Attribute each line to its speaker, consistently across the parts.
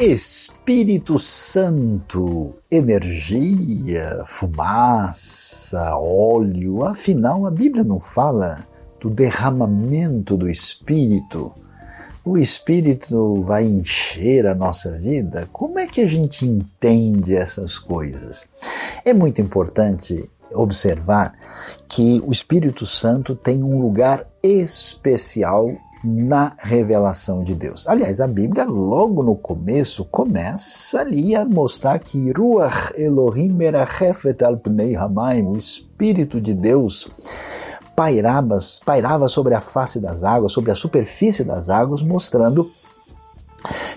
Speaker 1: Espírito Santo, energia, fumaça, óleo, afinal a Bíblia não fala do derramamento do Espírito. O Espírito vai encher a nossa vida? Como é que a gente entende essas coisas? É muito importante observar que o Espírito Santo tem um lugar especial na revelação de Deus. Aliás, a Bíblia, logo no começo, começa ali a mostrar que Ruach Elohim merachefet al pnei hamaim, o Espírito de Deus, pairava, pairava sobre a face das águas, sobre a superfície das águas, mostrando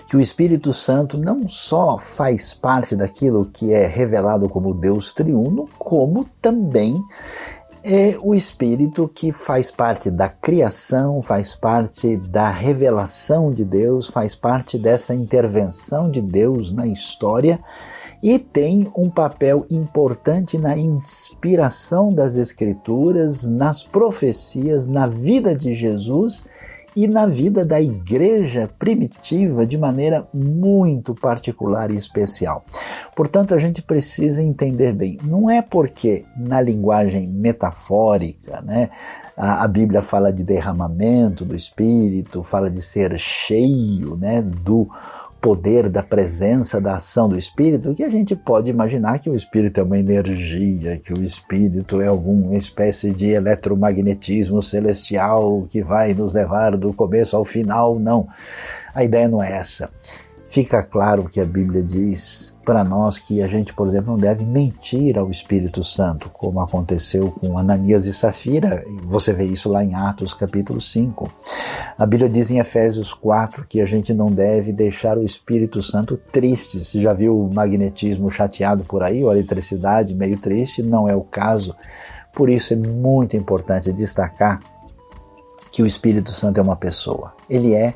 Speaker 1: que o Espírito Santo não só faz parte daquilo que é revelado como Deus triuno, como também é o Espírito que faz parte da criação, faz parte da revelação de Deus, faz parte dessa intervenção de Deus na história e tem um papel importante na inspiração das Escrituras, nas profecias, na vida de Jesus e na vida da igreja primitiva de maneira muito particular e especial. Portanto, a gente precisa entender bem, não é porque na linguagem metafórica, né, a, a Bíblia fala de derramamento do Espírito, fala de ser cheio, né, do poder da presença, da ação do Espírito, que a gente pode imaginar que o Espírito é uma energia, que o Espírito é alguma espécie de eletromagnetismo celestial que vai nos levar do começo ao final. Não, a ideia não é essa fica claro que a Bíblia diz para nós que a gente, por exemplo, não deve mentir ao Espírito Santo, como aconteceu com Ananias e Safira. Você vê isso lá em Atos capítulo 5. A Bíblia diz em Efésios 4 que a gente não deve deixar o Espírito Santo triste. Você já viu o magnetismo chateado por aí, ou a eletricidade meio triste? Não é o caso. Por isso é muito importante destacar que o Espírito Santo é uma pessoa. Ele é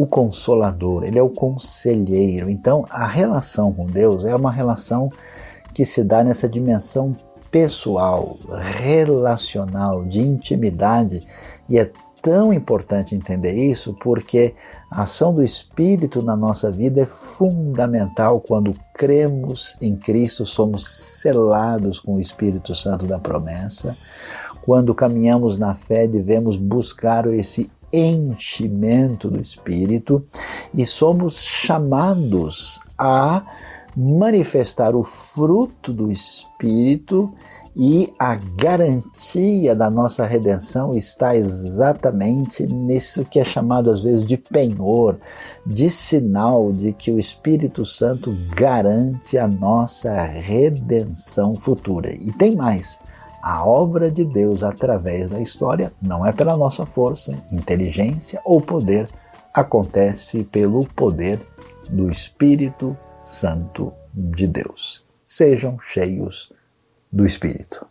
Speaker 1: o consolador, ele é o conselheiro. Então, a relação com Deus é uma relação que se dá nessa dimensão pessoal, relacional, de intimidade, e é tão importante entender isso porque a ação do Espírito na nossa vida é fundamental quando cremos em Cristo, somos selados com o Espírito Santo da promessa. Quando caminhamos na fé, devemos buscar esse enchimento do Espírito e somos chamados a manifestar o fruto do Espírito e a garantia da nossa redenção está exatamente nisso que é chamado às vezes de penhor, de sinal de que o Espírito Santo garante a nossa redenção futura. E tem mais a obra de Deus através da história não é pela nossa força, inteligência ou poder, acontece pelo poder do Espírito Santo de Deus. Sejam cheios do Espírito.